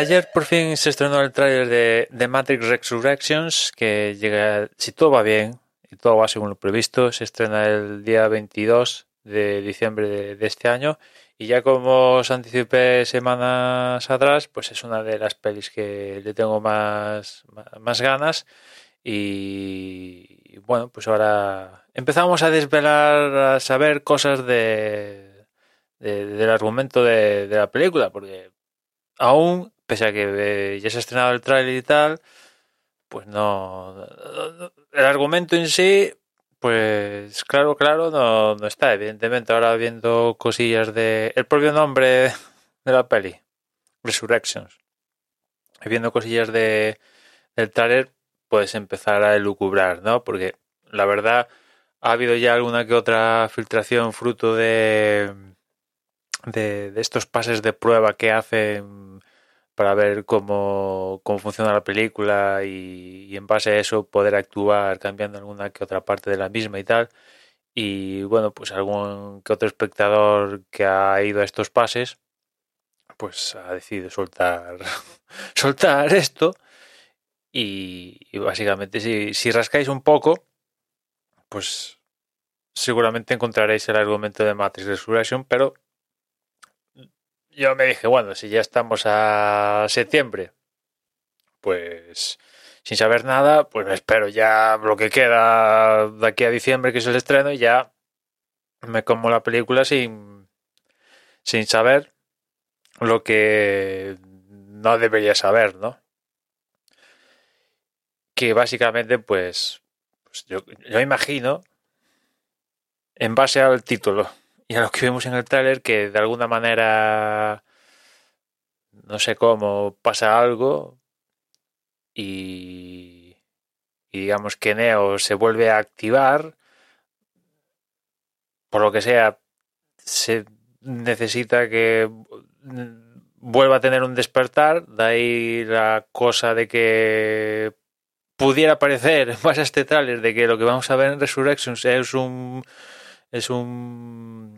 Ayer por fin se estrenó el tráiler de, de Matrix Resurrections, que llega, si todo va bien y todo va según lo previsto, se estrena el día 22 de diciembre de, este año. Y ya como os anticipé semanas atrás, pues es una de las pelis que le tengo más, más ganas. Y, bueno, pues ahora empezamos a desvelar, a saber cosas de, de- del argumento de la película, porque aún, pese a que eh, ya se ha estrenado el tráiler y tal, pues no, el argumento en sí, pues claro, claro, no, no está, evidentemente. Ahora viendo cosillas de el propio nombre de la peli, Resurrections, viendo cosillas de del tráiler, puedes empezar a elucubrar, ¿no? Porque la verdad ha habido ya alguna que otra filtración fruto de de, de estos pases de prueba que hacen para ver cómo, cómo funciona la película y, en base a eso poder actuar cambiando alguna que otra parte de la misma y tal. Y bueno, pues algún que otro espectador que ha ido a estos pases, pues ha decidido soltar, soltar esto. Y, y básicamente si, si rascáis un poco, pues seguramente encontraréis el argumento de Matrix Resurrection, pero yo me dije, bueno, si ya estamos a septiembre, pues sin saber nada, pues me espero ya lo que queda de aquí a diciembre, que es el estreno, y ya me como la película sin, sin saber lo que no debería saber, ¿no? Que básicamente, pues, pues yo, yo imagino, en base al título y a lo que vemos en el tráiler, que de alguna manera, no sé cómo, pasa algo y, y digamos que Neo se vuelve a activar, por lo que sea, se necesita que vuelva a tener un despertar, de ahí la cosa de que pudiera parecer, base a este tráiler, de que lo que vamos a ver en Resurrections es un es un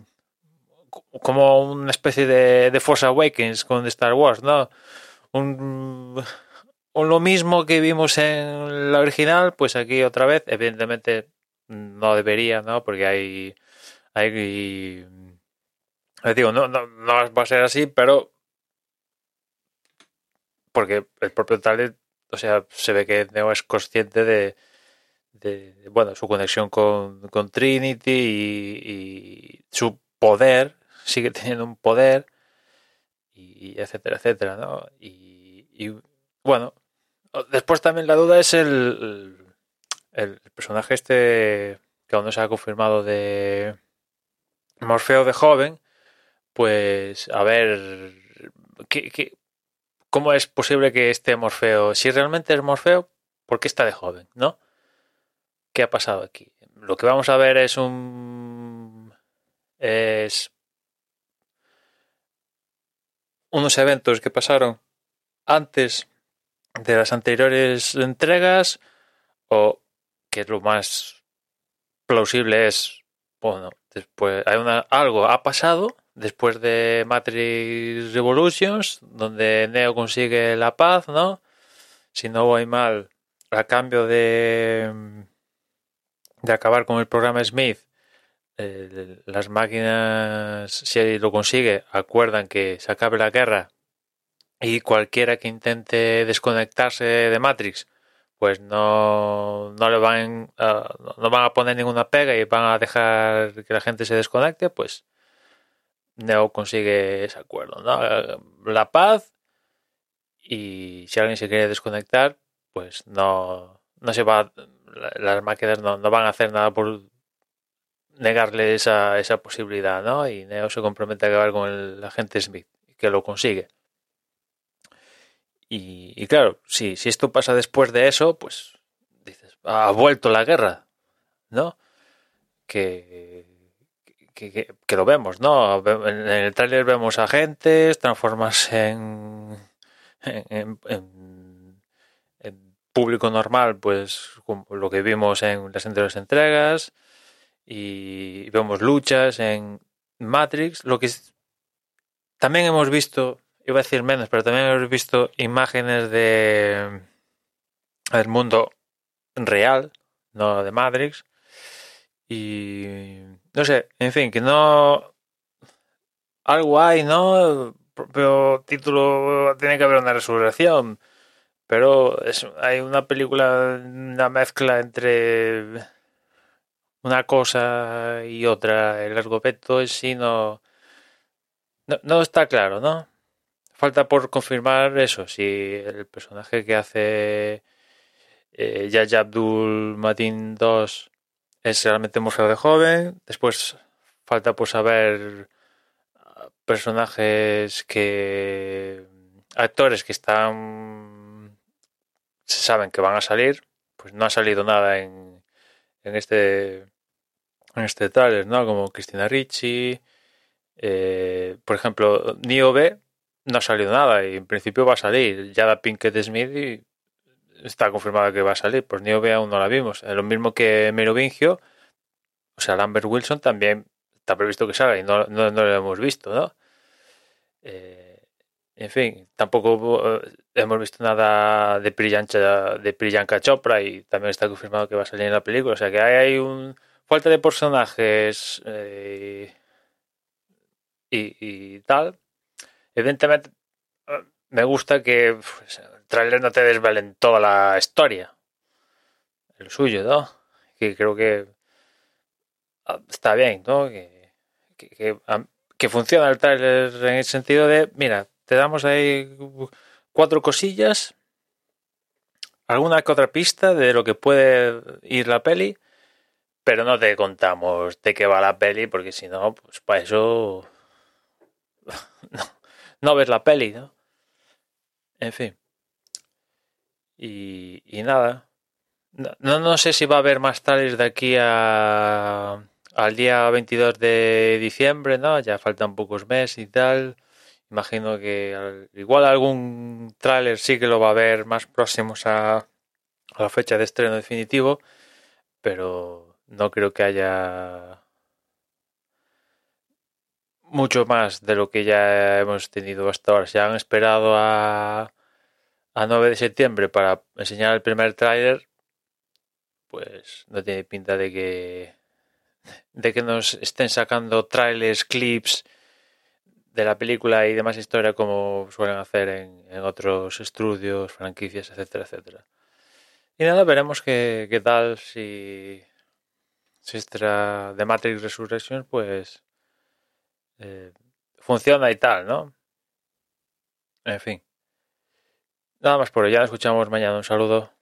como una especie de, de Force Awakens con Star Wars, ¿no? Un, lo mismo que vimos en la original, pues aquí otra vez, evidentemente no debería, ¿no? Porque hay hay digo, no, no, no va a ser así, pero porque el propio trailer, o sea, se ve que Neo es consciente de, de, bueno, su conexión con, con Trinity y, su poder, sigue teniendo un poder, y etcétera, etcétera, ¿no? Y, bueno, después también la duda es el, el, personaje este que aún no se ha confirmado de Morfeo de joven, pues a ver, ¿qué, ¿cómo es posible que esté Morfeo? Si realmente es Morfeo, ¿por qué está de joven, no? ¿Qué ha pasado aquí? Lo que vamos a ver es un. es. unos eventos que pasaron antes de las anteriores entregas, o que lo más plausible es. bueno, después. hay una. algo ha pasado después de Matrix Revolutions, donde Neo consigue la paz, ¿no? Si no voy mal, a cambio de de acabar con el programa Smith, eh, las máquinas, si lo consigue, acuerdan que se acabe la guerra y cualquiera que intente desconectarse de Matrix, pues no, no le van, uh, no van a poner ninguna pega y van a dejar que la gente se desconecte, pues Neo consigue ese acuerdo, ¿no? La paz y si alguien se quiere desconectar, pues no, no se va las máquinas no, no, van a hacer nada por, negarle esa, esa posibilidad, ¿no? Y Neo se compromete a acabar con el agente Smith, que lo consigue. Y, claro, si, si esto pasa después de eso, pues dices, ha vuelto la guerra, ¿no? Que, que, lo vemos, ¿no? En el tráiler vemos agentes transformarse en, en- en- en público normal, pues lo que vimos en las anteriores entregas y vemos luchas en Matrix, lo que también hemos visto, iba a decir menos, pero también hemos visto imágenes de del mundo real, no de Matrix. Y no sé, en fin, que no algo hay, ¿no? Propio título tiene que haber una resurrección, pero es, hay una película, una mezcla entre una cosa y otra. El argumento en sí no, no, está claro, ¿no? Falta por confirmar eso, si el personaje que hace eh, Abdul Matin 2 es realmente Morfeo de joven. Después falta por saber personajes que. actores que están. Saben que van a salir. Pues no ha salido nada en, en este. en este tráiler, ¿no? Como Cristina Ricci. eh, por ejemplo, Neo B no ha salido nada y en principio va a salir. Yada Pinkett Smith y está confirmado que va a salir. Pues Neo B aún no la vimos. Eh, Lo mismo que Merovingio. O sea, Lambert Wilson también está previsto que salga y no, no, no lo hemos visto, ¿no? Eh, en fin, tampoco eh, hemos visto nada de Priyanka, de Priyanka Chopra y también está confirmado que va a salir en la película. O sea que hay, hay un falta de personajes eh, y, y tal. Evidentemente, eh, me gusta que pues, el trailer no te desvelen toda la historia. El suyo, ¿no? Que creo que ah, está bien, ¿no? Que, que, que, funciona el trailer en el sentido de, mira, te damos ahí cuatro cosillas, alguna que otra pista de lo que puede ir la peli, pero no te contamos de qué va la peli, porque si no, pues para eso no, ves la peli, ¿no? En fin. Y, y nada. No, no, sé si va a haber más trailers de aquí a, al día 22 de diciembre, ¿no? Ya faltan pocos meses y tal. Imagino que al- igual algún tráiler sí que lo va a haber más próximos a, a la fecha de estreno definitivo, pero no creo que haya mucho más de lo que ya hemos tenido hasta ahora. Se han esperado a, a 9 de septiembre para enseñar el primer tráiler, pues no tiene pinta de que de que nos estén sacando trailers, clips de la película y demás historia como suelen hacer en, otros estudios, franquicias, etcétera, etcétera. Y nada, veremos qué, qué tal si, si esta de Matrix Resurrection pues eh, funciona y tal, ¿no? En fin. Nada más por hoy, ya nos escuchamos mañana. Un saludo.